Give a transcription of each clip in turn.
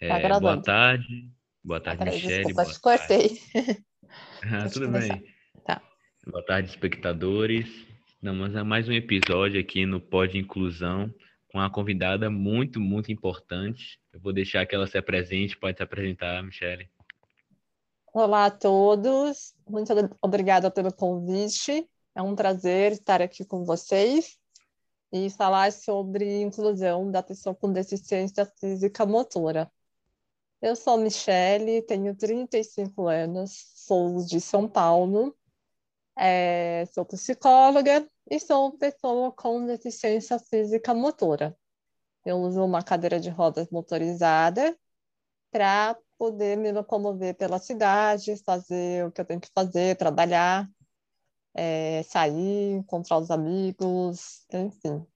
É, boa tarde. Boa tarde, Peraí, Michele. desculpa, Boa te cortei. Ah, tudo bem. Tá. Boa tarde, espectadores. Estamos a mais um episódio aqui no Pod Inclusão com uma convidada muito, muito importante. Eu vou deixar que ela se apresente. Pode se apresentar, Michele. Olá a todos, muito obrigada pelo convite. É um prazer estar aqui com vocês e falar sobre inclusão da pessoa com deficiência física motora. Eu sou Michele, tenho 35 anos, sou de São Paulo, é, sou psicóloga e sou pessoa com deficiência física motora. Eu uso uma cadeira de rodas motorizada para poder me locomover pela cidade, fazer o que eu tenho que fazer, trabalhar, é, sair, encontrar os amigos, enfim.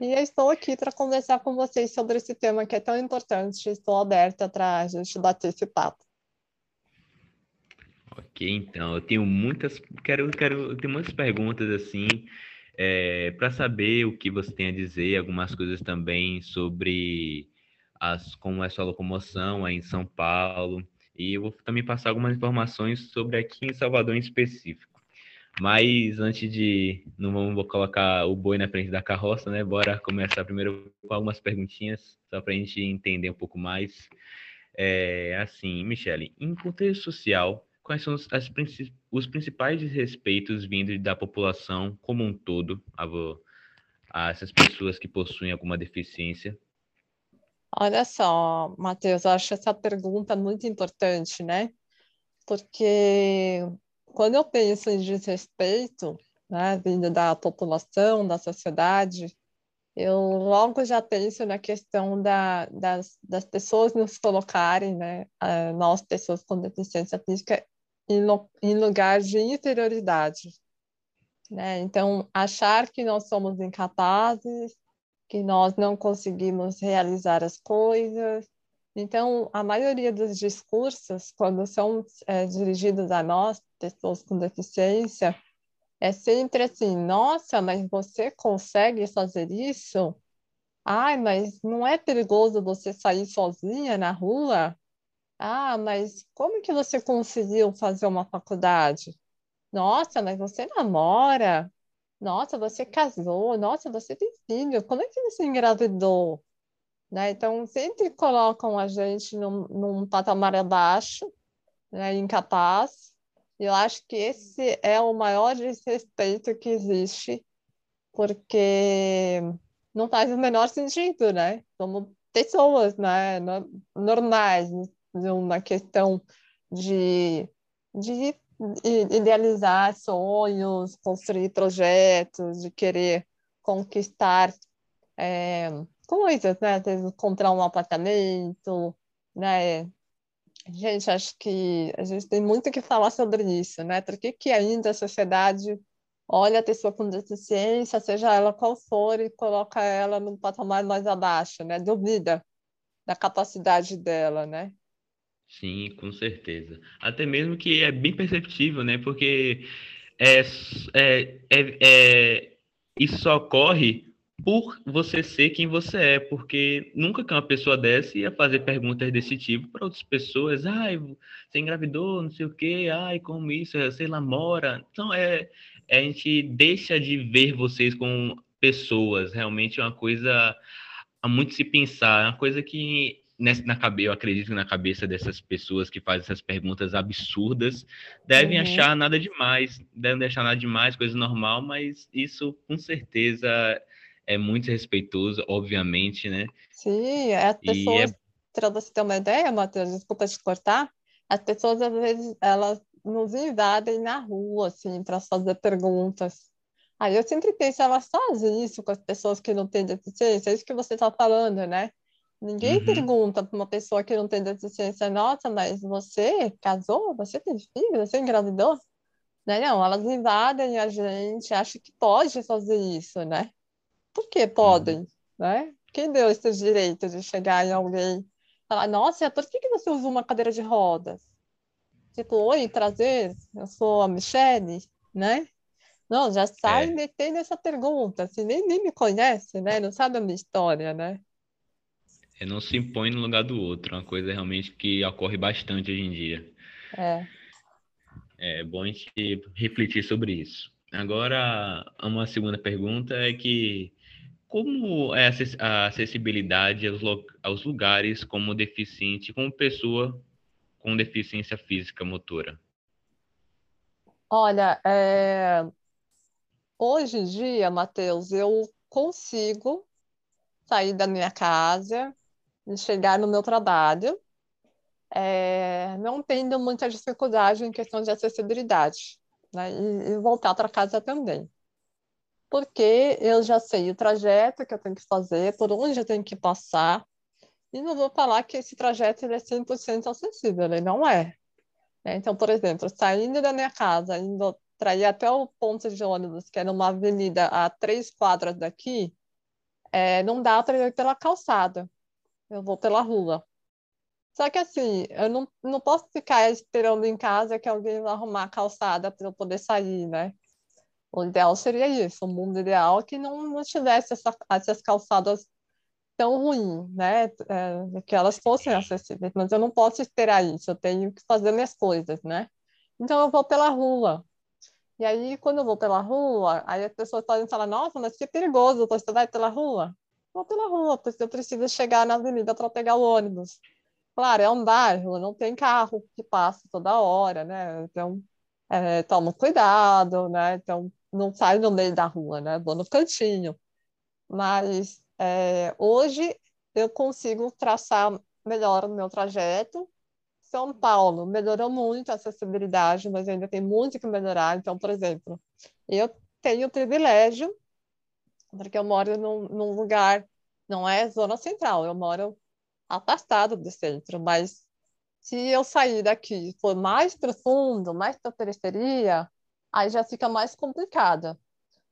E eu estou aqui para conversar com vocês sobre esse tema que é tão importante. Estou aberta para a gente bater esse papo. Ok, então, eu tenho muitas, quero, quero, eu muitas perguntas assim, para saber o que você tem a dizer, algumas coisas também sobre as, como é sua locomoção aí em São Paulo, e eu vou também passar algumas informações sobre aqui em Salvador em específico. Mas antes de. Não vamos colocar o boi na frente da carroça, né? Bora começar primeiro com algumas perguntinhas, só para a gente entender um pouco mais. É, assim, Michele, em contexto social, quais são os, as, os principais desrespeitos vindos da população como um todo a, a essas pessoas que possuem alguma deficiência? Olha só, Matheus, eu acho essa pergunta muito importante, né? Porque quando eu penso em desrespeito, né, vindo da população, da sociedade, eu logo já penso na questão da, das, das pessoas nos colocarem, né, nós, pessoas com deficiência física, em, em lugar de inferioridade. Né? Então, achar que nós somos incapazes, que nós não conseguimos realizar as coisas, então, a maioria dos discursos, quando são é, dirigidos a nós, pessoas com deficiência, é sempre assim: nossa, mas você consegue fazer isso? Ai, mas não é perigoso você sair sozinha na rua? Ah, mas como que você conseguiu fazer uma faculdade? Nossa, mas você namora? Nossa, você casou? Nossa, você tem filho? Como é que você engravidou? Né? Então, sempre colocam a gente num, num patamar abaixo, né? incapaz. E eu acho que esse é o maior desrespeito que existe, porque não faz o menor sentido, né? Somos pessoas né? normais, na questão de, de idealizar sonhos, construir projetos, de querer conquistar é, coisas, né? Às vezes comprar um apartamento, né? Gente, acho que a gente tem muito que falar sobre isso, né? Por que, que ainda a sociedade olha a pessoa com deficiência, seja ela qual for, e coloca ela num patamar mais abaixo, né? Duvida da capacidade dela, né? Sim, com certeza. Até mesmo que é bem perceptível, né? Porque é, é, é, é, isso ocorre por você ser quem você é, porque nunca que uma pessoa dessa ia fazer perguntas desse tipo para outras pessoas, ai, você engravidou, não sei o quê, ai, como isso, sei lá, mora. Então, é, a gente deixa de ver vocês como pessoas, realmente é uma coisa a muito se pensar, é uma coisa que nessa, na cabeça, eu acredito que na cabeça dessas pessoas que fazem essas perguntas absurdas, devem uhum. achar nada demais, devem achar nada demais, coisa normal, mas isso com certeza é muito respeitoso, obviamente, né? Sim, as pessoas, é... para você ter uma ideia, Matheus, desculpa te cortar, as pessoas às vezes elas nos invadem na rua, assim, para fazer perguntas. Aí eu sempre penso, elas fazem isso com as pessoas que não têm deficiência, é isso que você está falando, né? Ninguém uhum. pergunta para uma pessoa que não tem deficiência, nossa, mas você casou? Você tem filho? Você engravidou? Né? Não, elas invadem a gente, acham que pode fazer isso, né? Por que podem, uhum. né? Quem deu esse direito de chegar em alguém e falar, nossa, por que, que você usa uma cadeira de rodas? Tipo, oi, prazer, eu sou a Michelle, né? Não, já sai é. metendo essa pergunta, assim, nem, nem me conhece, né? Não sabe a minha história, né? É, não se impõe no lugar do outro, é uma coisa realmente que ocorre bastante hoje em dia. É. É bom a gente refletir sobre isso. Agora, uma segunda pergunta é que como é a acessibilidade aos lugares como deficiente, como pessoa com deficiência física motora? Olha, é... hoje em dia, Matheus, eu consigo sair da minha casa e chegar no meu trabalho, é... não tendo muita dificuldade em questão de acessibilidade, né? E, e voltar para casa também porque eu já sei o trajeto que eu tenho que fazer, por onde eu tenho que passar, e não vou falar que esse trajeto ele é 100% acessível, ele não é. Né? Então, por exemplo, saindo da minha casa, indo para ir até o ponto de ônibus, que é numa avenida a três quadras daqui, é, não dá para ir pela calçada, eu vou pela rua. Só que assim, eu não, não posso ficar esperando em casa que alguém vai arrumar a calçada para eu poder sair, né? O ideal seria isso, o mundo ideal que não, não tivesse essa, essas calçadas tão ruins, né? É, que elas fossem acessíveis, mas eu não posso esperar isso, eu tenho que fazer minhas coisas, né? Então eu vou pela rua. E aí, quando eu vou pela rua, aí as pessoas podem falar, nossa, mas que perigoso, você vai pela rua? Vou pela rua, porque eu preciso chegar na avenida para pegar o ônibus. Claro, é um bairro, não tem carro que passa toda hora, né? Então, é, toma cuidado, né? Então, não saio no meio da rua, né? Vou no cantinho. Mas é, hoje eu consigo traçar melhor o meu trajeto. São Paulo melhorou muito a acessibilidade, mas ainda tem muito que melhorar. Então, por exemplo, eu tenho o privilégio, porque eu moro num, num lugar, não é zona central, eu moro afastado do centro, mas se eu sair daqui for mais profundo, mais para a periferia, aí já fica mais complicada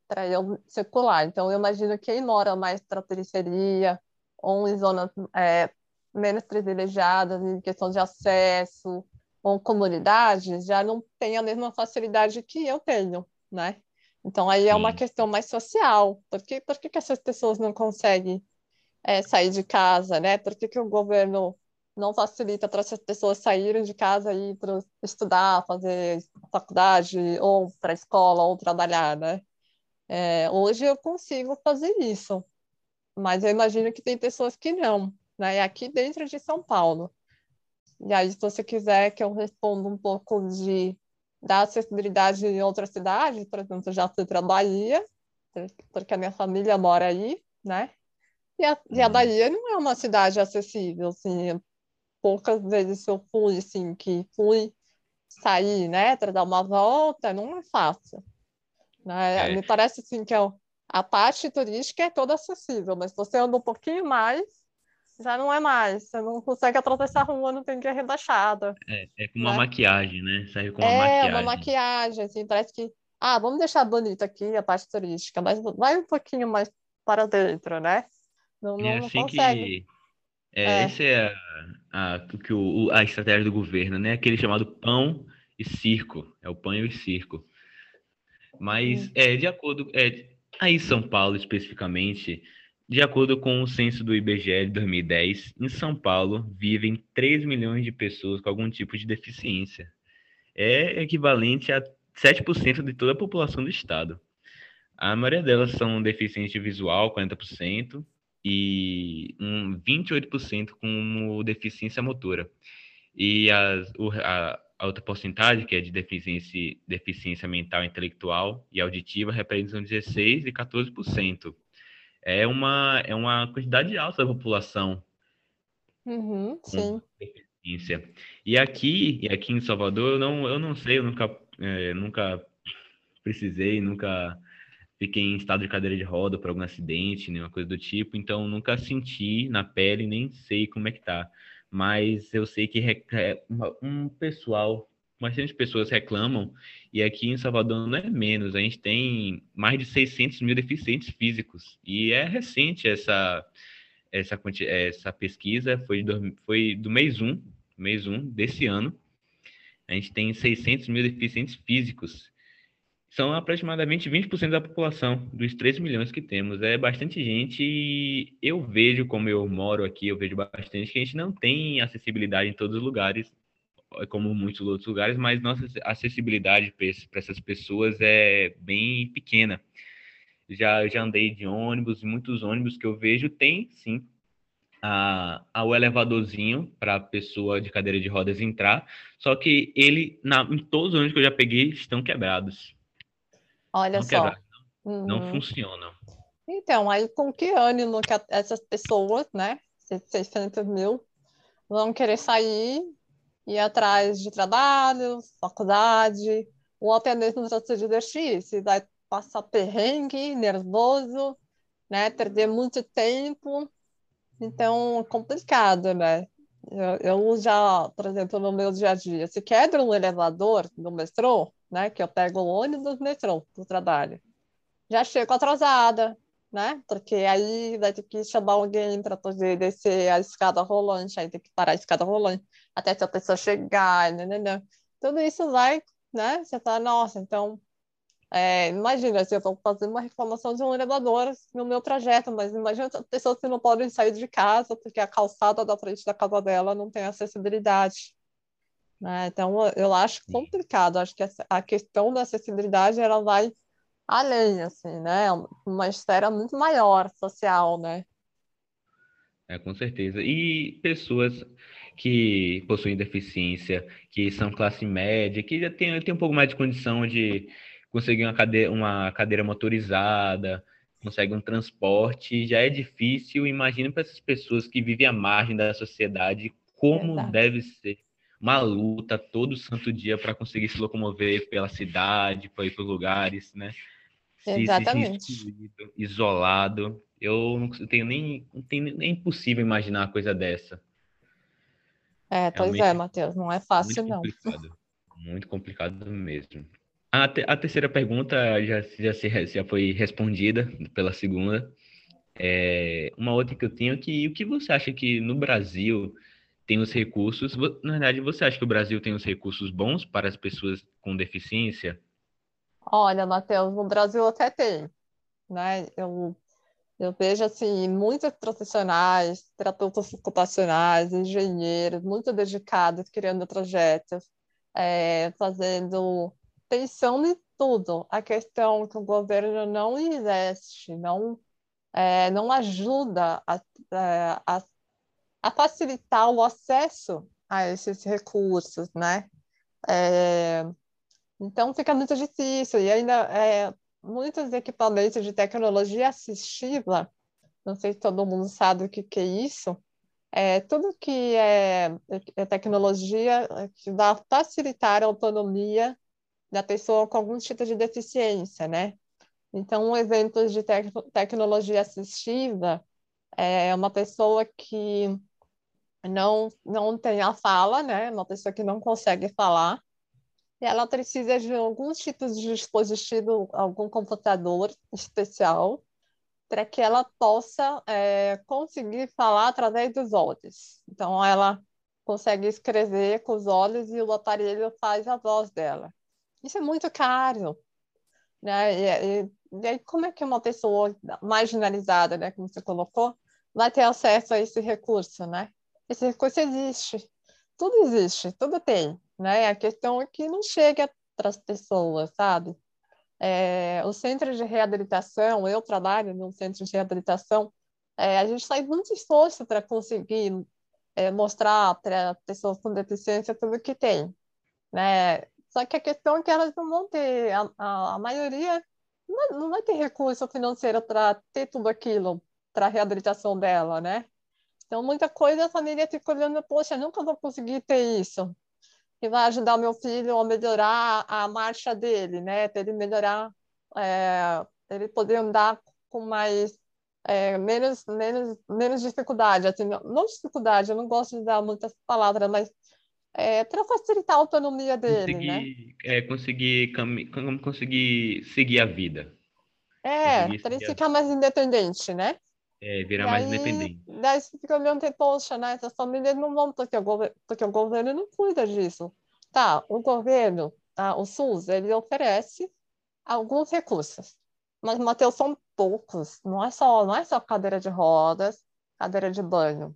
para eu circular. Então, eu imagino quem mora mais para periferia ou em zonas é, menos privilegiadas em questão de acesso ou comunidades já não tem a mesma facilidade que eu tenho, né? Então, aí é uma Sim. questão mais social. Por que, por que, que essas pessoas não conseguem é, sair de casa, né? Por que, que o governo não facilita para essas pessoas saírem de casa e ir para estudar, fazer faculdade, ou para a escola, ou trabalhar, né? É, hoje eu consigo fazer isso, mas eu imagino que tem pessoas que não, né? E aqui dentro de São Paulo. E aí, se você quiser que eu responda um pouco de da acessibilidade em outras cidades, por exemplo, já fui para a Bahia, porque a minha família mora aí, né? E a, e a uhum. Bahia não é uma cidade acessível, assim, poucas vezes eu fui, assim, que fui sair, né, para dar uma volta, não é fácil. Né? É. Me parece, assim, que é a parte turística é toda acessível, mas você anda um pouquinho mais, já não é mais. Você não consegue atravessar a rua, não tem que ir rebaixada. É, é com uma né? maquiagem, né? Serve com uma é, maquiagem. É, uma maquiagem, assim, parece que, ah, vamos deixar bonito aqui a parte turística, mas vai um pouquinho mais para dentro, né? Não, não, é assim não consegue. Que é, é. Essa é a, a, que o, a estratégia do governo, né? Aquele chamado pão e circo. É o pão e o circo. Mas, é, de acordo... É, aí São Paulo, especificamente, de acordo com o censo do IBGE de 2010, em São Paulo vivem 3 milhões de pessoas com algum tipo de deficiência. É equivalente a 7% de toda a população do estado. A maioria delas são deficiente visual, 40%, e um 28% com deficiência motora. E as, o, a, a, outra porcentagem, que é de deficiência, deficiência mental, intelectual e auditiva, representam 16% e 14%. É uma, é uma quantidade alta da população uhum, com deficiência. E aqui, e aqui em Salvador, eu não, eu não sei, eu nunca, é, nunca precisei, nunca fiquei em estado de cadeira de roda por algum acidente, nenhuma coisa do tipo, então nunca senti na pele, nem sei como é que tá. Mas eu sei que um pessoal, bastante pessoas reclamam, e aqui em Salvador não é menos, a gente tem mais de 600 mil deficientes físicos, e é recente essa, essa, essa pesquisa, foi do, foi do mês 1, mês 1 desse ano, a gente tem 600 mil deficientes físicos, são aproximadamente 20% da população, dos 3 milhões que temos. É bastante gente e eu vejo, como eu moro aqui, eu vejo bastante que a gente não tem acessibilidade em todos os lugares, como muitos outros lugares, mas nossa acessibilidade para essas pessoas é bem pequena. Já, já andei de ônibus, muitos ônibus que eu vejo tem, sim, a, a, o elevadorzinho para a pessoa de cadeira de rodas entrar, só que ele, na, em todos os ônibus que eu já peguei, estão quebrados. Olha não só. não, uhum. não funcionam. Então, aí com que ânimo que essas pessoas, né, 600 mil, vão querer sair ir atrás de trabalho, faculdade, ou até mesmo para se divertir, se vai passar perrengue, nervoso, né, perder muito tempo, então é complicado, né? Eu, eu já, por exemplo, no meu dia a dia, se quebra um elevador no metrô, né, que eu pego o ônibus metrô do trabalho, já chego atrasada, né? Porque aí vai ter que chamar alguém para poder descer a escada rolante, aí tem que parar a escada rolante até essa pessoa chegar, né, né, né. Tudo isso vai, né? Você tá, nossa, então, é, imagina se eu estou fazendo uma reclamação de um elevador no meu trajeto, mas imagina as pessoas que não podem sair de casa porque a calçada da frente da casa dela não tem acessibilidade. Né? Então, eu acho complicado. Acho que a questão da acessibilidade ela vai além, assim, né? Uma esfera muito maior social, né? É, com certeza. E pessoas que possuem deficiência, que são classe média, que já tem, tem um pouco mais de condição de conseguir uma cadeira, uma cadeira motorizada, consegue um transporte, já é difícil. Imagina para essas pessoas que vivem à margem da sociedade como Verdade. deve ser uma luta todo santo dia para conseguir se locomover pela cidade, para ir para lugares, né? Exatamente. Se isolado. Eu não tenho nem, não tenho, nem é impossível imaginar uma coisa dessa. É, pois é, Matheus, não é fácil, muito não. Complicado, muito complicado mesmo. A, te, a terceira pergunta já, já, se, já foi respondida pela segunda. É, uma outra que eu tenho é que o que você acha que no Brasil tem os recursos? Na verdade, você acha que o Brasil tem os recursos bons para as pessoas com deficiência? Olha, Matheus, no Brasil até tem, né? Eu eu vejo assim muitos profissionais, terapeutas ocupacionais, engenheiros, muito dedicados, criando projetos, é, fazendo, pensando em tudo. A questão que o governo não investe, não, é, não ajuda a, é, a, facilitar o acesso a esses recursos, né? É, então fica muito difícil e ainda é, muitos equipamentos de tecnologia assistiva, não sei se todo mundo sabe o que, que é isso, é tudo que é, é tecnologia que vai facilitar a autonomia da pessoa com algum tipo de deficiência, né? Então, um exemplo de tec tecnologia assistiva é uma pessoa que não, não tem a fala, né? Uma pessoa que não consegue falar, ela precisa de alguns tipos de dispositivo, algum computador especial, para que ela possa é, conseguir falar através dos olhos. Então, ela consegue escrever com os olhos e o aparelho faz a voz dela. Isso é muito caro. Né? E, e, e aí, como é que uma pessoa marginalizada, né, como você colocou, vai ter acesso a esse recurso? Né? Esse recurso existe. Tudo existe, tudo tem né? A questão é que não chega para as pessoas, sabe? É, o centro de reabilitação, eu trabalho no centro de reabilitação, é, a gente faz muito esforço para conseguir é, mostrar para pessoas com deficiência tudo que tem, né? Só que a questão é que elas não vão ter, a, a, a maioria não, não vai ter recurso financeiro para ter tudo aquilo para a reabilitação dela, né? Então, muita coisa a família fica olhando, poxa, nunca vou conseguir ter isso que vai ajudar o meu filho a melhorar a marcha dele, né? Ele melhorar, é, ele poder andar com mais é, menos, menos, menos dificuldade, assim, não, não, dificuldade, eu não gosto de dar muitas palavras, mas é, para facilitar a autonomia dele, conseguir, né? É, conseguir, conseguir seguir a vida. É, para ele ficar mais independente, né? É, virar mais independente. Daí você fica olhando, poxa, né? Essas famílias não vão, porque o, governo, porque o governo não cuida disso. Tá, o governo, tá, o SUS, ele oferece alguns recursos. Mas, Matheus, são poucos. Não é só, não é só cadeira de rodas, cadeira de banho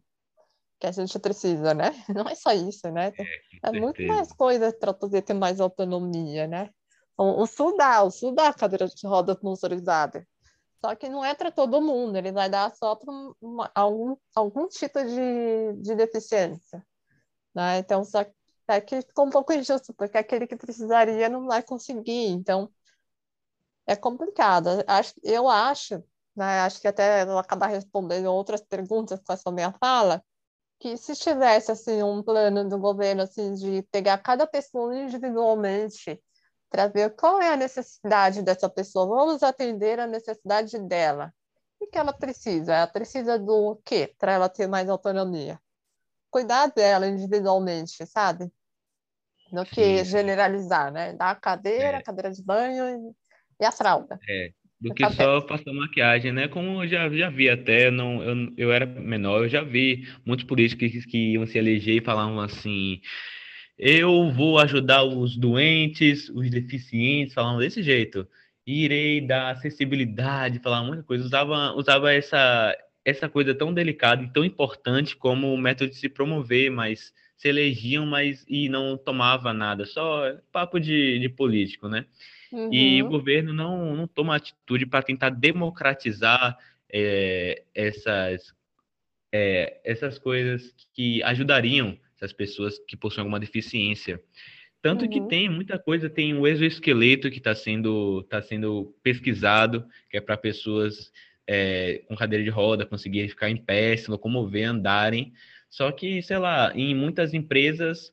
que a gente precisa, né? Não é só isso, né? É, é muito mais coisa para poder ter mais autonomia, né? O, o Sul dá, o Sul dá cadeira de rodas motorizada. Só que não é para todo mundo, ele vai dar só para algum, algum tipo de, de deficiência. Né? Então, só é que ficou um pouco injusto, porque aquele que precisaria não vai conseguir. Então, é complicado. Eu acho, né, acho que até ela acabar respondendo outras perguntas com essa minha fala, que se tivesse assim um plano do governo assim de pegar cada pessoa individualmente para ver qual é a necessidade dessa pessoa, vamos atender a necessidade dela. O que ela precisa? Ela precisa do quê para ela ter mais autonomia? Cuidar dela individualmente, sabe? Do que generalizar, né? Dar a cadeira, é. cadeira de banho e, e a fralda. É, do que só passar maquiagem, né? Como eu já, já vi até, não, eu, eu era menor, eu já vi muitos políticos que, que iam se eleger e falavam assim, eu vou ajudar os doentes, os deficientes, falando desse jeito. Irei dar acessibilidade, falar muita coisa. Usava, usava essa, essa coisa tão delicada e tão importante como o método de se promover, mas se elegiam, mas e não tomava nada, só papo de, de político, né? Uhum. E o governo não, não toma atitude para tentar democratizar é, essas, é, essas coisas que ajudariam essas pessoas que possuem alguma deficiência. Tanto uhum. que tem muita coisa, tem o exoesqueleto que está sendo, tá sendo pesquisado, que é para pessoas é, com cadeira de roda conseguirem ficar em pé, se locomover, andarem. Só que, sei lá, em muitas empresas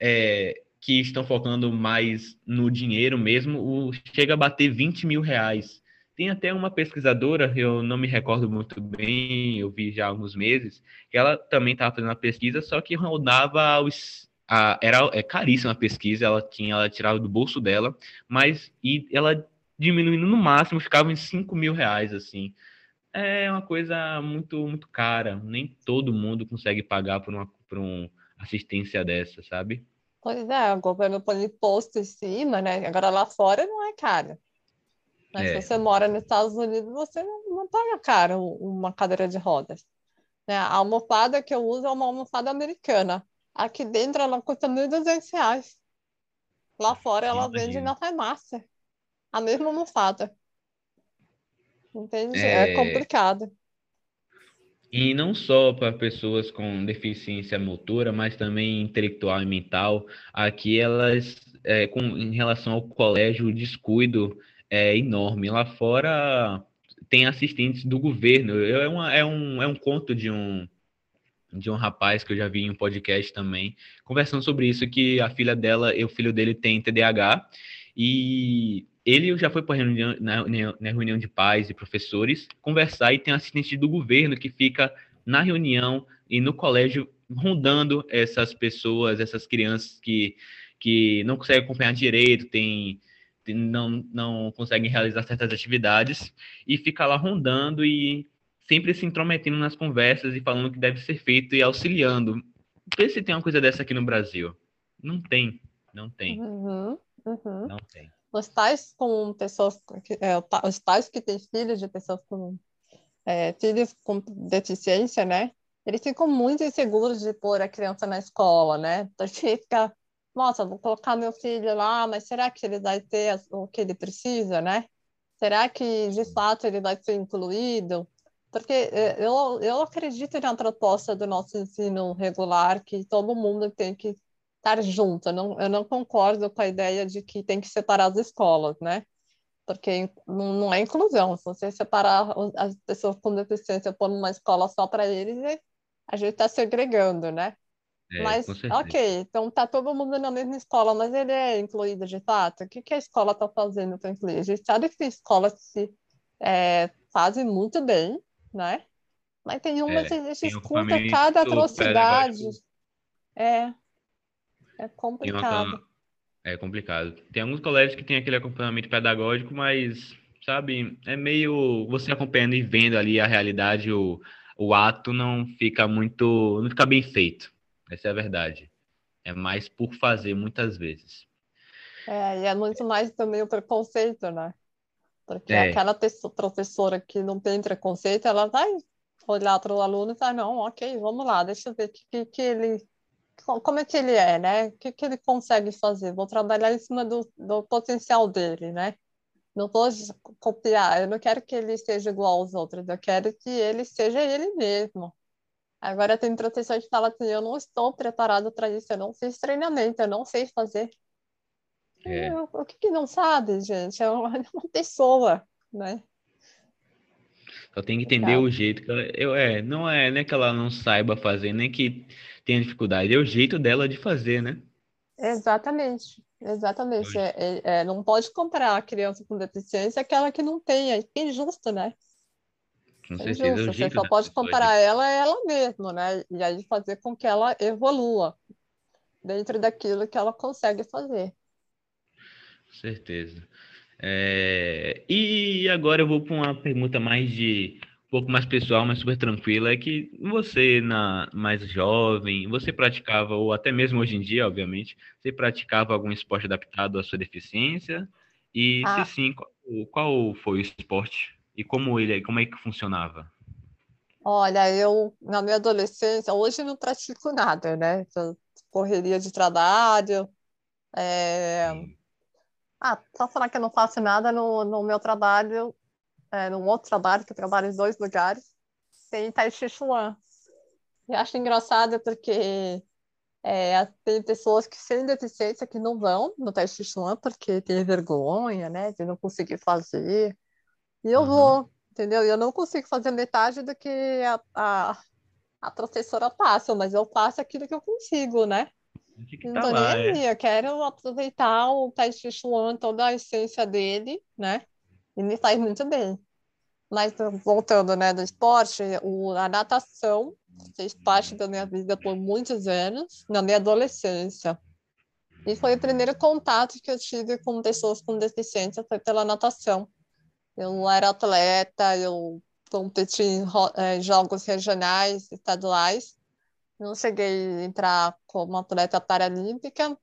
é, que estão focando mais no dinheiro mesmo, o, chega a bater 20 mil reais. Tem até uma pesquisadora, eu não me recordo muito bem, eu vi já há alguns meses, que ela também estava fazendo a pesquisa, só que rodava os. A, era é caríssima a pesquisa, ela tinha, ela tirava do bolso dela, mas e ela diminuindo no máximo, ficava em 5 mil reais, assim. É uma coisa muito, muito cara. Nem todo mundo consegue pagar por uma, por uma assistência dessa, sabe? Pois é, o governo põe imposto em cima, né? Agora lá fora não é caro. Mas é. se você mora nos Estados Unidos, você não, paga caro uma cadeira de rodas. Né? A almofada que eu uso é uma almofada americana. Aqui dentro ela custa R$ 1.200. Lá fora ela Imagina. vende na farmácia. A mesma almofada. Entende? É, é complicado. E não só para pessoas com deficiência motora, mas também intelectual e mental. Aqui elas, é, com, em relação ao colégio, o descuido é enorme. Lá fora tem assistentes do governo. É, uma, é, um, é um conto de um de um rapaz que eu já vi em um podcast também, conversando sobre isso, que a filha dela e o filho dele tem TDAH, e ele já foi para reunião, na, na, reunião de pais e professores conversar e tem assistente do governo que fica na reunião e no colégio rondando essas pessoas, essas crianças que, que não conseguem acompanhar direito, tem não, não conseguem realizar certas atividades e fica lá rondando e sempre se intrometendo nas conversas e falando o que deve ser feito e auxiliando. Vê se tem uma coisa dessa aqui no Brasil. Não tem, não tem. Uhum, uhum. Não tem. Os pais com pessoas, é, os pais que têm filhos de pessoas com é, filhos com deficiência, né? Eles ficam muito inseguros de pôr a criança na escola, né? Então, fica nossa, vou colocar meu filho lá, mas será que ele vai ter o que ele precisa, né? Será que de fato ele vai ser incluído? Porque é, eu, eu acredito na proposta do nosso ensino regular que todo mundo tem que estar junto. Eu não, eu não concordo com a ideia de que tem que separar as escolas, né? Porque não é inclusão. Se você separar as pessoas com deficiência por uma escola só para eles, a gente está segregando, né? É, mas, ok, então tá todo mundo na mesma escola, mas ele é incluído de fato? O que, que a escola está fazendo para incluir? A gente sabe que escolas se, é, fazem muito bem, né? Mas tem umas é, que a gente escuta cada atrocidade. É, é complicado. Uma... É complicado. Tem alguns colégios que tem aquele acompanhamento pedagógico, mas, sabe, é meio você acompanhando e vendo ali a realidade, o, o ato não fica muito, não fica bem feito. Essa é a verdade. É mais por fazer muitas vezes. É, e é muito mais também o preconceito, né? Porque é. aquela professora que não tem preconceito, ela vai olhar para o aluno e falar, não, ok, vamos lá, deixa eu ver que, que, que ele, como é que ele é, né? O que, que ele consegue fazer? Vou trabalhar em cima do, do potencial dele, né? Não vou copiar, eu não quero que ele seja igual aos outros, eu quero que ele seja ele mesmo. Agora tem professor que fala assim, eu não estou preparado para isso, eu não fiz treinamento, eu não sei fazer. É. O que, que não sabe, gente? É uma, é uma pessoa, né? Só tem que entender Legal. o jeito que ela. Eu, é, não é nem que ela não saiba fazer, nem que tenha dificuldade, é o jeito dela de fazer, né? Exatamente, exatamente. É, é, é, não pode comparar a criança com deficiência aquela que não tem, é injusto, né? Com é certeza. Injusto. Você só pode comparar de... ela a ela mesma, né? E aí fazer com que ela evolua dentro daquilo que ela consegue fazer certeza. É... E agora eu vou para uma pergunta mais de um pouco mais pessoal, mas super tranquila, é que você, na mais jovem, você praticava, ou até mesmo hoje em dia, obviamente, você praticava algum esporte adaptado à sua deficiência? E ah. se sim, qual, qual foi o esporte? E como ele, como é que funcionava? Olha, eu na minha adolescência, hoje não pratico nada, né? Correria de trabalho, é, ah, só falar que eu não faço nada no, no meu trabalho, é, num outro trabalho, que eu trabalho em dois lugares, tem Tai Chi Chuan. E acho engraçado porque é, tem pessoas que sem deficiência que não vão no Tai Chi Chuan porque tem vergonha, né, de não conseguir fazer. E eu uhum. vou, entendeu? Eu não consigo fazer metade do que a, a, a professora passa, mas eu faço aquilo que eu consigo, né? Que não tá tô lá, nem aí, é. eu quero aproveitar o Tai Chi Chuan, toda a essência dele, né? E me faz muito bem. Mas voltando, né, do esporte, o, a natação fez parte da minha vida por muitos anos, na minha adolescência. E foi o primeiro contato que eu tive com pessoas com deficiência, foi pela natação. Eu era atleta, eu competi em, em jogos regionais, estaduais, não cheguei a entrar como atleta paralímpica,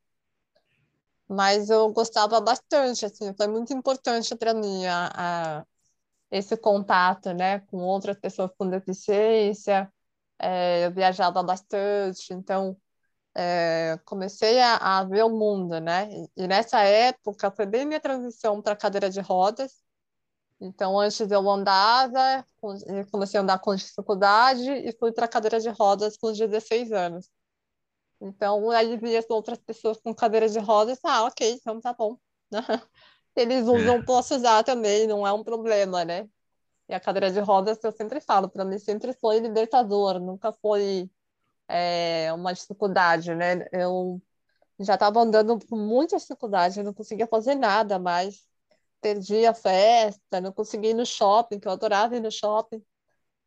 mas eu gostava bastante, assim, foi muito importante para mim a, a, esse contato, né, com outras pessoas com deficiência. É, eu viajava bastante, então é, comecei a, a, ver o mundo, né? E, e nessa época foi bem minha transição para cadeira de rodas. Então, antes eu andava, comecei a andar com dificuldade e fui para cadeira de rodas com 16 anos. Então, aí vi as outras pessoas com cadeira de rodas, ah, ok, então tá bom. Eles usam, é. posso usar também, não é um problema, né? E a cadeira de rodas, eu sempre falo, para mim sempre foi libertador, nunca foi é, uma dificuldade, né? Eu já estava andando com muita dificuldade, eu não conseguia fazer nada mais perdi a festa, não consegui ir no shopping, que eu adorava ir no shopping.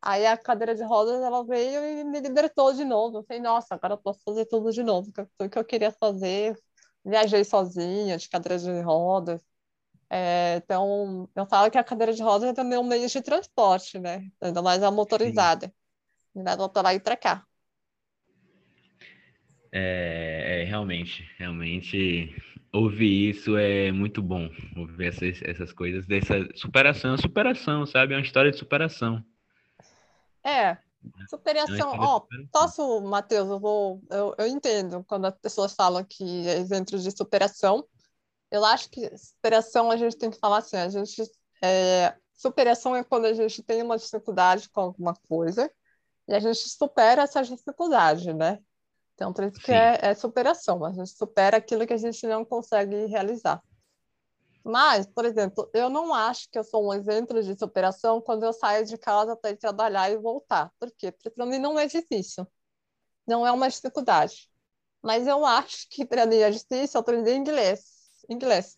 Aí a cadeira de rodas ela veio e me libertou de novo. Eu falei, nossa, agora eu posso fazer tudo de novo, tudo que eu queria fazer. Viajei sozinha, de cadeira de rodas. É, então, eu falo que a cadeira de rodas é também um meio de transporte, né? Ainda mais a motorizada. Me leva para lá e para cá. É, é, realmente, realmente ouvir isso é muito bom. Ouvir essas, essas coisas dessa superação, superação, sabe? É uma história de superação. É, superação. É Ó, oh, posso, Matheus, eu vou. Eu, eu entendo quando as pessoas falam que é exemplo de superação. Eu acho que superação a gente tem que falar assim, a gente. É, superação é quando a gente tem uma dificuldade com alguma coisa e a gente supera essa dificuldade, né? Então, por isso que é, é, superação, a gente supera aquilo que a gente não consegue realizar. Mas, por exemplo, eu não acho que eu sou um exemplo de superação quando eu saio de casa para ir trabalhar e voltar. Por quê? Porque para mim não é difícil. Não é uma dificuldade. Mas eu acho que para mim é difícil aprender inglês. Inglês.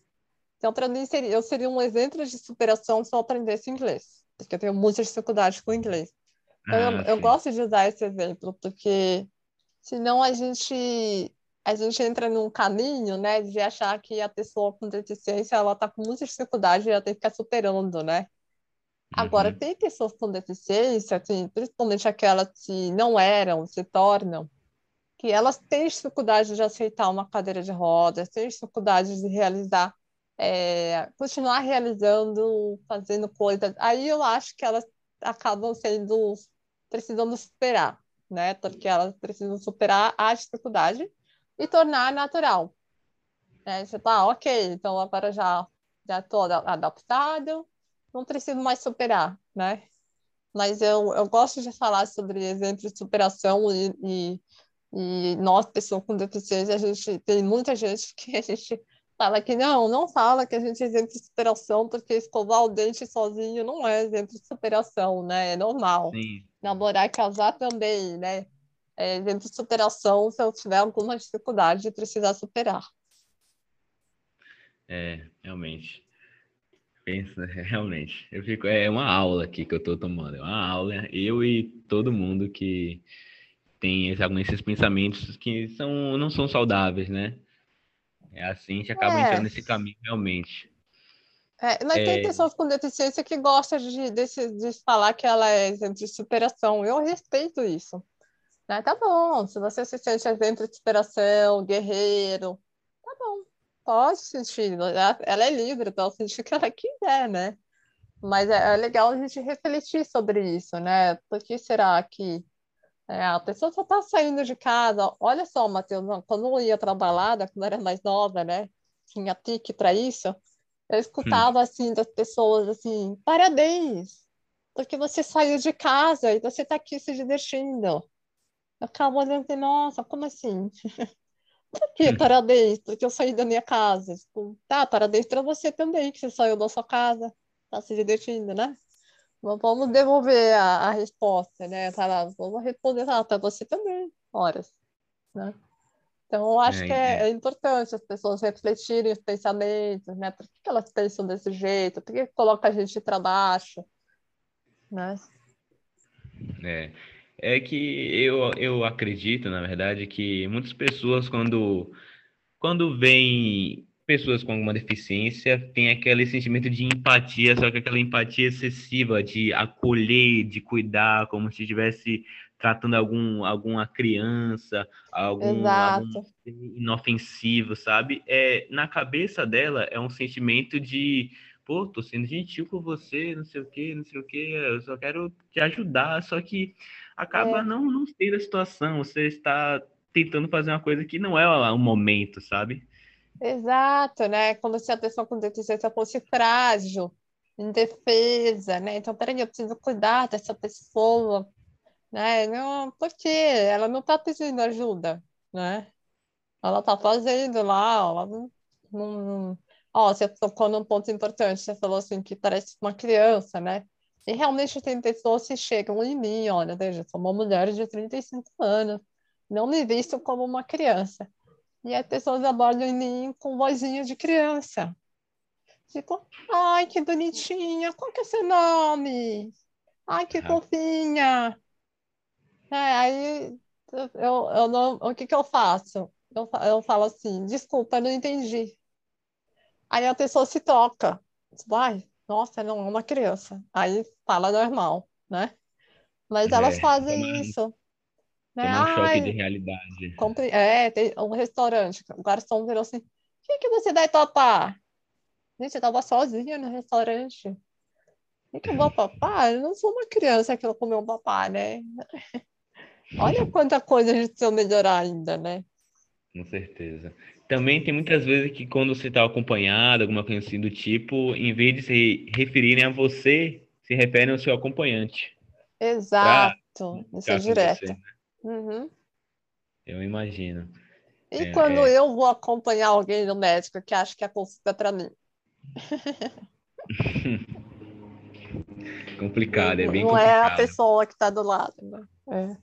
Então, para mim, seria, eu seria um exemplo de superação se eu aprendesse inglês. Porque eu tenho muita dificuldade com inglês. Então, ah, eu, eu gosto de usar esse exemplo, porque Senão a gente a gente entra num caminho, né, de achar que a pessoa com deficiência ela está com muita dificuldade e ela tem que ficar superando, né? Agora, uhum. tem pessoas com deficiência, assim, principalmente aquelas que não eram, se tornam, que elas têm dificuldade de aceitar uma cadeira de rodas, têm dificuldade de realizar, é, continuar realizando, fazendo coisas. Aí eu acho que elas acabam sendo, precisando superar, né? Porque elas precisam superar a dificuldade e tornar natural. Né? Você tá, ok, então agora já já estou adaptado, não preciso mais superar, né? Mas eu, eu gosto de falar sobre exemplos de superação e, e, e nós, pessoas com deficiência, a gente tem muita gente que a gente fala que não, não fala que a gente é exemplo de superação, porque escovar o dente sozinho não é exemplo de superação, né? É normal. Sim. Namorar e casar também, né? É exemplo de superação se eu tiver alguma dificuldade de precisar superar. É, realmente. Pensa, realmente. Eu fico, é uma aula aqui que eu estou tomando. É uma aula, eu e todo mundo que tem esses pensamentos que são, não são saudáveis, né? É assim, a gente acaba é. entrando nesse caminho realmente. É, mas é... tem pessoas com deficiência que gostam de, de, de falar que ela é exemplo de superação. Eu respeito isso. Né? Tá bom, se você se sente exemplo de superação, guerreiro, tá bom, pode sentir. Ela é livre, então sentir o que ela quiser, né? Mas é, é legal a gente refletir sobre isso, né? Por que será que é, a pessoa só está saindo de casa. Olha só, Matheus, quando eu ia para balada, quando eu era mais nova, né? Tinha tique para isso. Eu escutava hum. assim das pessoas assim: parabéns, porque você saiu de casa e você está aqui se divertindo. Eu ficava olhando e nossa, como assim? Por que parabéns? Porque eu saí da minha casa. Tipo, tá, parabéns para você também, que você saiu da sua casa, está se divertindo, né? Vamos devolver a, a resposta, né? Tá lá, vamos responder lá para você também, horas, né? Então, eu acho é, que é, é, importante as pessoas refletirem os pensamentos, né? Por que, que elas pensam desse jeito? Por que, que coloca a gente para baixo? Né? É, é que eu, eu acredito, na verdade, que muitas pessoas, quando, quando veem pessoas com alguma deficiência têm aquele sentimento de empatia, só que aquela empatia excessiva de acolher, de cuidar, como se estivesse tratando algum, alguma criança, algum, algum, inofensivo, sabe? É, na cabeça dela é um sentimento de, pô, tô sendo gentil com você, não sei o que, não sei o que, eu só quero te ajudar, só que acaba é. não, não sendo a situação, você está tentando fazer uma coisa que não é o momento, sabe? Exato, né? Como se a pessoa com deficiência fosse frágil, indefesa, né? Então, peraí, eu preciso cuidar dessa pessoa, né? Não, porque ela não está pedindo ajuda, né? Ela está fazendo lá, ela não, não... Ó, você tocou num ponto importante, você falou assim que parece uma criança, né? E realmente tem pessoas que chegam em mim, olha, veja, sou uma mulher de 35 anos, não me visto como uma criança. E as pessoas abordam em mim com vozinha de criança. Tipo, ai, que bonitinha, qual que é seu nome? Ai, que fofinha. É, aí eu, eu não, o que, que eu faço? Eu, eu falo assim, desculpa, não entendi. Aí a pessoa se toca. Vai, nossa, não é uma criança. Aí fala normal, né? Mas elas é, fazem isso. Tomar um choque de realidade. Compre... É, tem um restaurante. O garçom virou assim: o que, que você vai topar? Gente, eu tava sozinha no restaurante. O que eu vou papar? Eu não sou uma criança que eu comer um papá, né? Olha quanta coisa a gente precisa melhorar ainda, né? Com certeza. Também tem muitas vezes que quando você está acompanhado, alguma coisa assim do tipo, em vez de se referirem a você, se referem ao seu acompanhante. Exato. Isso é direto. Você, né? Uhum. Eu imagino. E é, quando é... eu vou acompanhar alguém no médico que acha que a consulta é para mim? complicado, é bem não complicado. Não é a pessoa que está do lado. Né? É.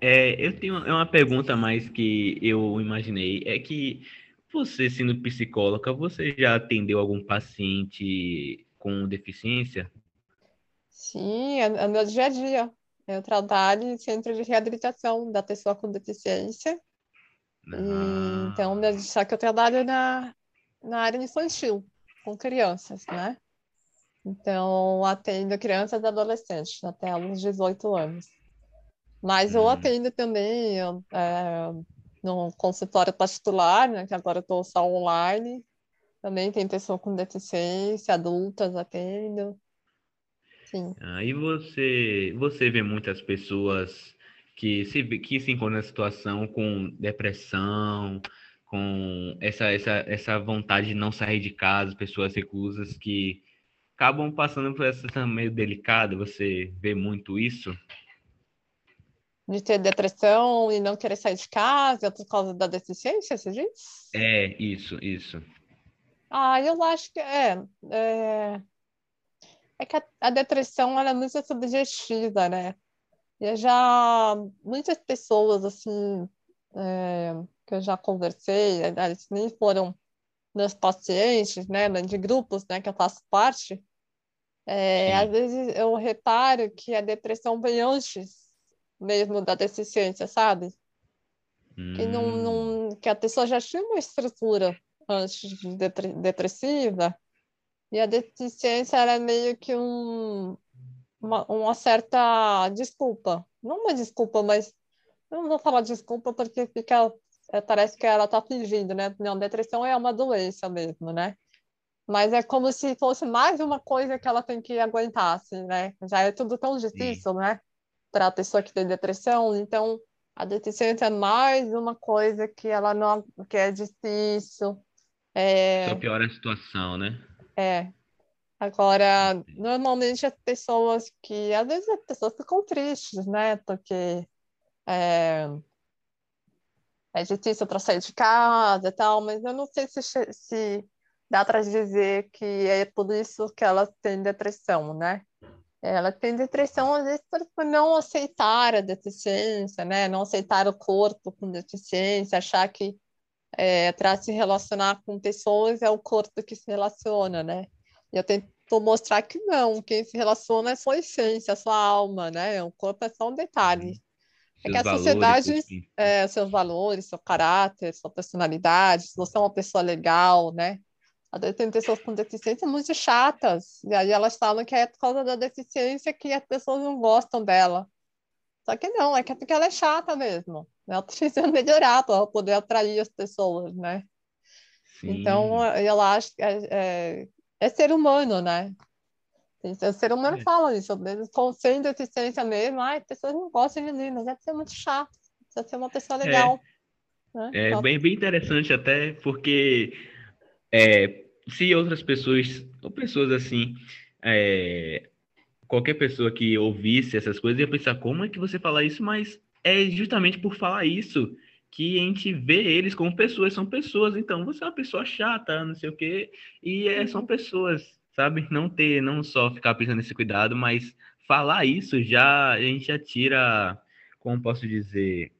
É, eu tenho uma pergunta mais que eu imaginei. É que você, sendo psicóloga, você já atendeu algum paciente com deficiência? Sim, é, é meu dia a dia. Eu trabalho em centro de reabilitação da pessoa com deficiência. E, então, só que eu trabalho na, na área infantil, com crianças, né? Então, atendo crianças e adolescentes até uns 18 anos. Mas eu hum. atendo também é, no consultório particular, né, que agora estou só online. Também tem pessoa com deficiência, adultas atendo. Sim. Aí ah, você, você vê muitas pessoas que se, que se encontram na situação com depressão, com essa, essa, essa vontade de não sair de casa, pessoas reclusas que acabam passando por essa situação meio delicada. Você vê muito isso? De ter depressão e não querer sair de casa por causa da deficiência, você diz? É, isso, isso. Ah, eu acho que é. É, é que a, a depressão ela é muito subjetiva, né? E já muitas pessoas, assim, é, que eu já conversei, eles nem foram meus pacientes, né, de grupos, né, que eu faço parte, é, às vezes eu reparo que a depressão vem antes mesmo da deficiência, sabe? Hum. Que, não, não, que a pessoa já tinha uma estrutura antes de depressiva e a deficiência era meio que um, uma, uma certa desculpa. Não uma desculpa, mas eu não vou falar desculpa porque fica é, parece que ela está fingindo, né? Não, depressão é uma doença mesmo, né? Mas é como se fosse mais uma coisa que ela tem que aguentar, assim, né? Já é tudo tão difícil, Sim. né? Para a pessoa que tem depressão, então a deficiência é mais uma coisa que ela não que é difícil. É... Só piora a situação, né? É. Agora, normalmente as pessoas que às vezes as pessoas ficam tristes, né? Porque é, é difícil para sair de casa e tal, mas eu não sei se, se dá para dizer que é por isso que ela tem depressão, né? Ela tem depressão, às vezes, por não aceitar a deficiência, né? Não aceitar o corpo com deficiência, achar que é, para se relacionar com pessoas é o corpo que se relaciona, né? E eu tento mostrar que não, quem se relaciona é sua essência, sua alma, né? O corpo é só um detalhe. É que a sociedade, é, seus valores, seu caráter, sua personalidade, se você é uma pessoa legal, né? Às tem pessoas com deficiência muito chatas, e aí elas falam que é por causa da deficiência que as pessoas não gostam dela. Só que não, é que é porque ela é chata mesmo. Ela precisa melhorar para poder atrair as pessoas, né? Sim. Então, eu acho que é, é, é ser humano, né? O ser humano é. fala isso, com, sem deficiência mesmo, ai, pessoas não gostam de mim, mas deve ser muito chato, precisa ser uma pessoa é. legal. É, né? é bem, bem interessante até, porque é, se outras pessoas, ou pessoas assim, é, qualquer pessoa que ouvisse essas coisas ia pensar, como é que você fala isso? Mas é justamente por falar isso que a gente vê eles como pessoas, são pessoas, então você é uma pessoa chata, não sei o quê, e é, são pessoas, sabe? Não ter, não só ficar pensando nesse cuidado, mas falar isso já, a gente já tira, como posso dizer,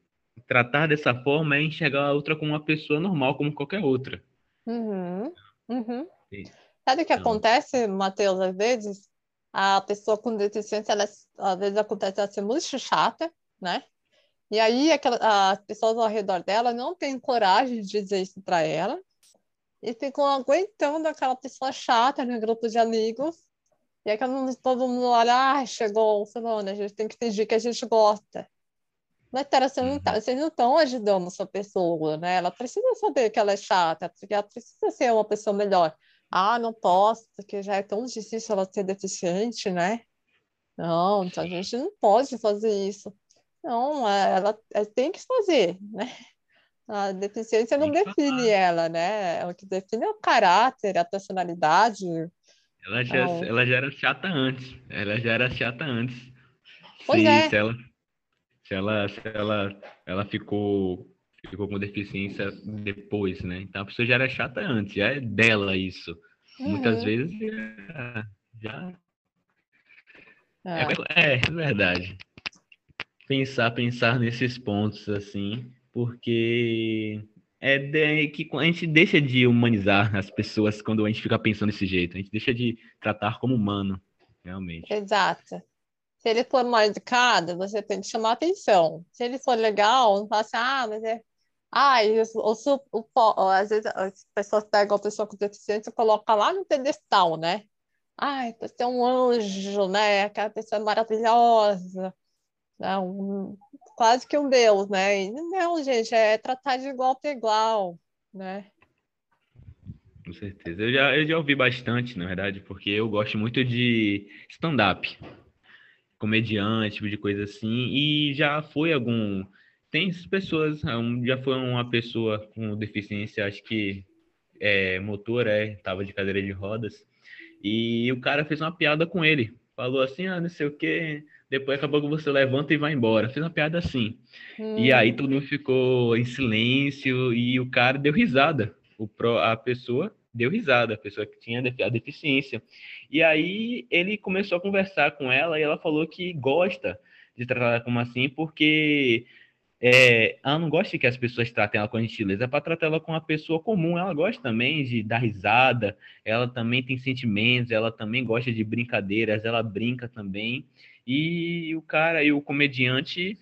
tratar dessa forma é enxergar a outra como uma pessoa normal, como qualquer outra. Uhum, uhum. Sabe o que então... acontece, Matheus, às vezes? A pessoa com deficiência, ela, às vezes acontece ela ser muito chata, né? E aí aquela, as pessoas ao redor dela não têm coragem de dizer isso para ela, e ficam aguentando aquela pessoa chata no grupo de amigos. E aí todo mundo olha, ah, chegou o fulano, a gente tem que fingir que a gente gosta. Mas, cara, você não tá, uhum. vocês não estão ajudando essa pessoa, né? Ela precisa saber que ela é chata, porque ela precisa ser uma pessoa melhor. Ah, não posso, porque já é tão difícil ela ser deficiente, né? Não, então a gente não pode fazer isso. Não, ela, ela tem que fazer, né? A deficiência não define ela, né? O que define é o caráter, a personalidade. Ela já, então... ela já era chata antes. Ela já era chata antes. Pois se, é. se ela, se ela, se ela, ela ficou, ficou com deficiência depois, né? Então a pessoa já era chata antes, já é dela isso. Uhum. Muitas vezes já. já... É. É, é verdade. Pensar, pensar nesses pontos assim porque é que a gente deixa de humanizar as pessoas quando a gente fica pensando desse jeito. A gente deixa de tratar como humano, realmente. Exato. Se ele for mal educado, você tem que chamar atenção. Se ele for legal, não fala assim, ah, mas é. Ah, o, o, o, às vezes as pessoas pegam a pessoa com deficiência e colocam lá no pedestal, né? Ai, você é um anjo, né? Aquela pessoa é maravilhosa. Não, quase que um deus, né? E não, gente, é tratar de igual para igual, né? Com certeza. Eu já, eu já ouvi bastante, na verdade, porque eu gosto muito de stand-up, comediante, tipo de coisa assim, e já foi algum. Tem pessoas, já foi uma pessoa com deficiência, acho que é, motor, é, tava de cadeira de rodas, e o cara fez uma piada com ele. Falou assim, ah, não sei o quê. Depois acabou que você levanta e vai embora. Fez uma piada assim. Hum. E aí todo mundo ficou em silêncio e o cara deu risada. O pro, a pessoa deu risada, a pessoa que tinha a deficiência. E aí ele começou a conversar com ela e ela falou que gosta de tratar como assim porque é, ela não gosta que as pessoas tratem ela com gentileza, é para tratar ela com uma pessoa comum. Ela gosta também de dar risada, ela também tem sentimentos, ela também gosta de brincadeiras, ela brinca também. E o cara e o comediante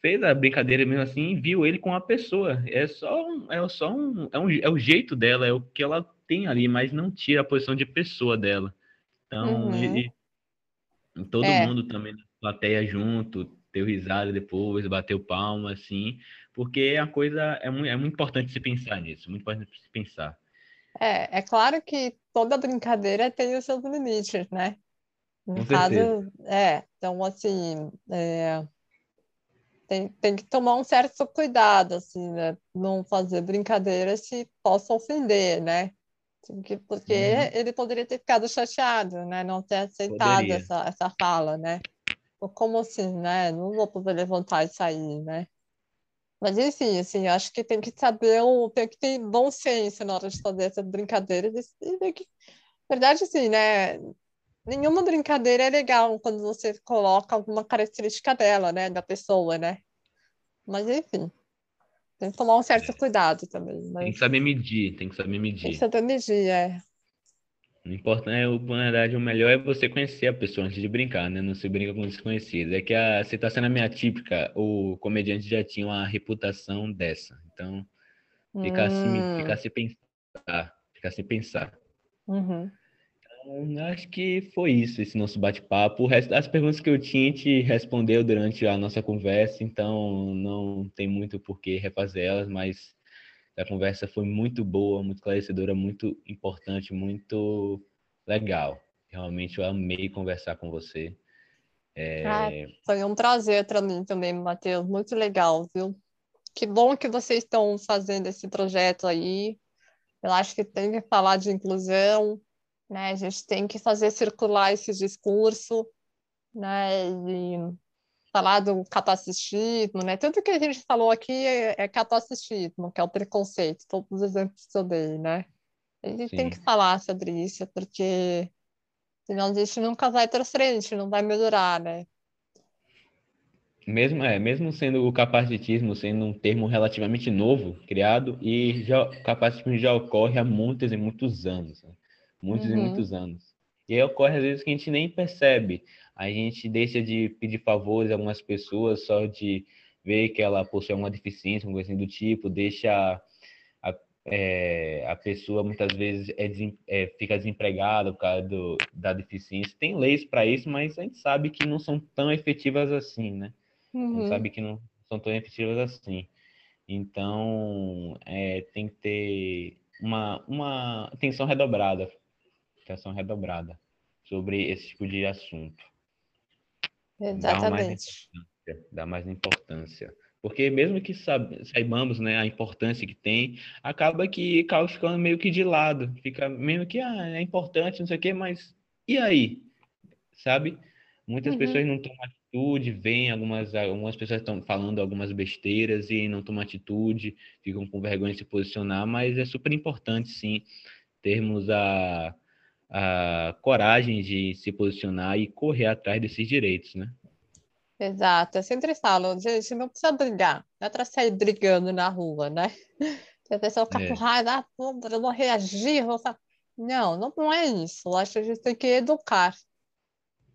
fez a brincadeira mesmo assim, viu ele com uma pessoa. É só um, é só um, é, um, é o jeito dela, é o que ela tem ali, mas não tira a posição de pessoa dela. Então, uhum. ele, todo é. mundo também na plateia junto, deu risada depois, bateu palma, assim, porque a coisa é muito, é muito importante se pensar nisso, muito importante se pensar. É, é claro que toda brincadeira tem os seus limites, né? Certeza. é, então assim, é, tem, tem que tomar um certo cuidado, assim, né? Não fazer brincadeiras que possam ofender, né? Porque, porque uhum. ele poderia ter ficado chateado, né? Não ter aceitado essa, essa fala, né? como assim, né? Não vou poder levantar e sair, né? Mas enfim, assim, acho que tem que saber, tem que ter bom senso na hora de fazer essa brincadeira e que, verdade, assim, né? Nenhuma brincadeira é legal quando você coloca alguma característica dela, né? Da pessoa, né? Mas enfim, tem que tomar um certo cuidado também. Mas... Tem que saber medir, tem que saber medir. Tem que saber medir, é. O importante é, na verdade, o melhor é você conhecer a pessoa antes de brincar, né? Não se brinca com desconhecidos. É que a situação minha típica, o comediante já tinha uma reputação dessa. Então, ficar hum. assim, ficar sem pensar, ficar sem pensar. Uhum. Acho que foi isso, esse nosso bate-papo. O resto das perguntas que eu tinha, gente respondeu durante a nossa conversa, então não tem muito por que refazer elas, mas a conversa foi muito boa, muito esclarecedora, muito importante, muito legal. Realmente eu amei conversar com você. É... Ah, foi um prazer para mim também, Matheus. Muito legal, viu? Que bom que vocês estão fazendo esse projeto aí. Eu acho que tem que falar de inclusão, né? A gente tem que fazer circular esse discurso, né? E falar do capacitismo, né? Tudo que a gente falou aqui é, é que é o preconceito, todos os exemplos que eu dei, né? A gente Sim. tem que falar sobre isso, porque senão a gente nunca vai para frente, não vai melhorar, né? Mesmo, é, mesmo sendo o capacitismo sendo um termo relativamente novo, criado, e já, o capacitismo já ocorre há muitos e muitos anos. Né? Muitos uhum. e muitos anos. E aí ocorre às vezes que a gente nem percebe a gente deixa de pedir favores a algumas pessoas só de ver que ela possui uma deficiência, uma coisa assim do tipo, deixa a, é, a pessoa muitas vezes é, é, fica desempregada por causa do, da deficiência. Tem leis para isso, mas a gente sabe que não são tão efetivas assim, né? Uhum. A gente sabe que não são tão efetivas assim. Então, é, tem que ter uma, uma atenção redobrada, atenção redobrada sobre esse tipo de assunto. Exatamente. Dá mais importância. Porque mesmo que saibamos né, a importância que tem, acaba que acaba ficando meio que de lado. Fica meio que, ah, é importante, não sei o quê, mas e aí? Sabe? Muitas uhum. pessoas não tomam atitude, vêm algumas, algumas pessoas estão falando algumas besteiras e não tomam atitude, ficam com vergonha de se posicionar, mas é super importante, sim, termos a, a coragem de se posicionar e correr atrás desses direitos, né? Exato, eu sempre falo, gente, não precisa brigar, não é para sair brigando na rua, né? Se a pessoa ficar é. com raiva, ah, eu vou reagir, vou Não, não, não é isso. Eu acho que a gente tem que educar.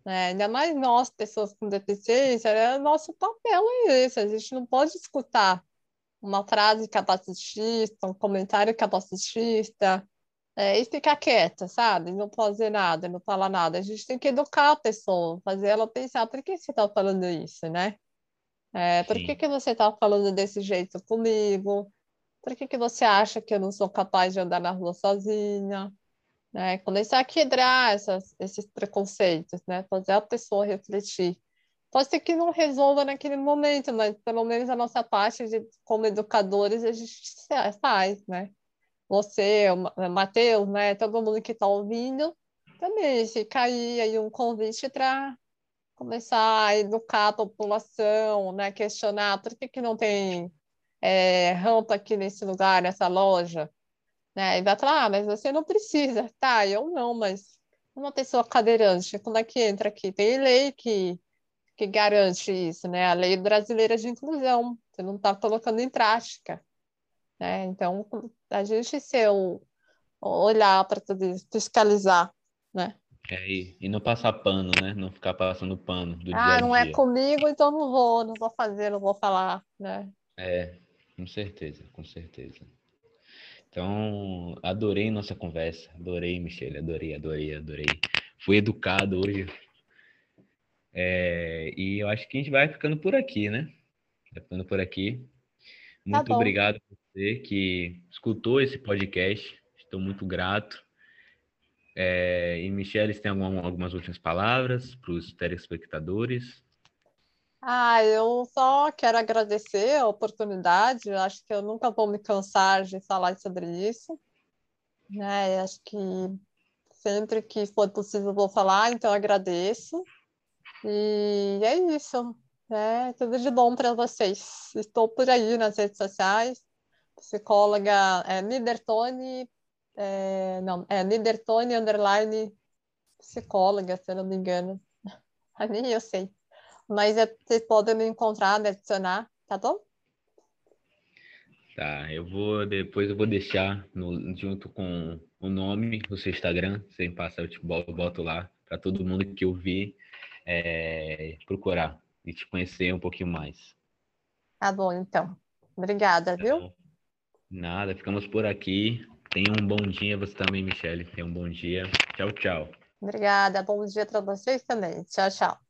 Né? Ainda mais nós, pessoas com deficiência, é, nosso papel é esse. A gente não pode escutar uma frase capacitista, um comentário capacitista, é, e ficar quieta, sabe? Não fazer nada, não falar nada. A gente tem que educar a pessoa, fazer ela pensar, por que você está falando isso, né? É, por que, que você está falando desse jeito comigo? Por que, que você acha que eu não sou capaz de andar na rua sozinha? Né? Começar a quebrar essas, esses preconceitos, né? fazer a pessoa refletir. Pode ser que não resolva naquele momento, mas pelo menos a nossa parte de, como educadores a gente faz, né? Você, o Matheus, né? Todo mundo que está ouvindo, também fica aí, aí um convite para começar a educar a população, né? questionar por que, que não tem é, rampa aqui nesse lugar, nessa loja. Né? E vai falar, ah, mas você não precisa. Tá, eu não, mas uma pessoa cadeirante, como é que entra aqui? Tem lei que, que garante isso, né? A lei brasileira de inclusão, você não está colocando em prática. Né? Então, a gente ser o, olhar para tudo isso, fiscalizar, né? É, e, e não passar pano, né? Não ficar passando pano do ah, dia a dia. Ah, não é comigo, então não vou, não vou fazer, não vou falar, né? É, com certeza, com certeza. Então, adorei nossa conversa, adorei, Michele, adorei, adorei, adorei. Fui educado hoje. É, e eu acho que a gente vai ficando por aqui, né? Vai ficando por aqui. Tá muito tá obrigado por você que escutou esse podcast. Estou muito grato. É, e Michelle, você tem alguma, algumas últimas palavras para os telespectadores? Ah, eu só quero agradecer a oportunidade. Eu acho que eu nunca vou me cansar de falar sobre isso. Né? Acho que sempre que for possível vou falar, então agradeço. E é isso. Né? Tudo de bom para vocês. Estou por aí nas redes sociais. Psicóloga é Nidertone é, não, é Nidertone underline psicóloga, se eu não me engano. Nem eu sei. Mas é, vocês podem me encontrar, me adicionar, tá bom? Tá, eu vou depois eu vou deixar no, junto com o nome do seu Instagram, sem passar eu te boto, boto lá para todo mundo que ouvir é, procurar e te conhecer um pouquinho mais. Tá bom, então. Obrigada, viu? Nada, ficamos por aqui. Tenha um bom dia, você também, Michele. Tenha um bom dia. Tchau, tchau. Obrigada. Bom dia para vocês também. Tchau, tchau.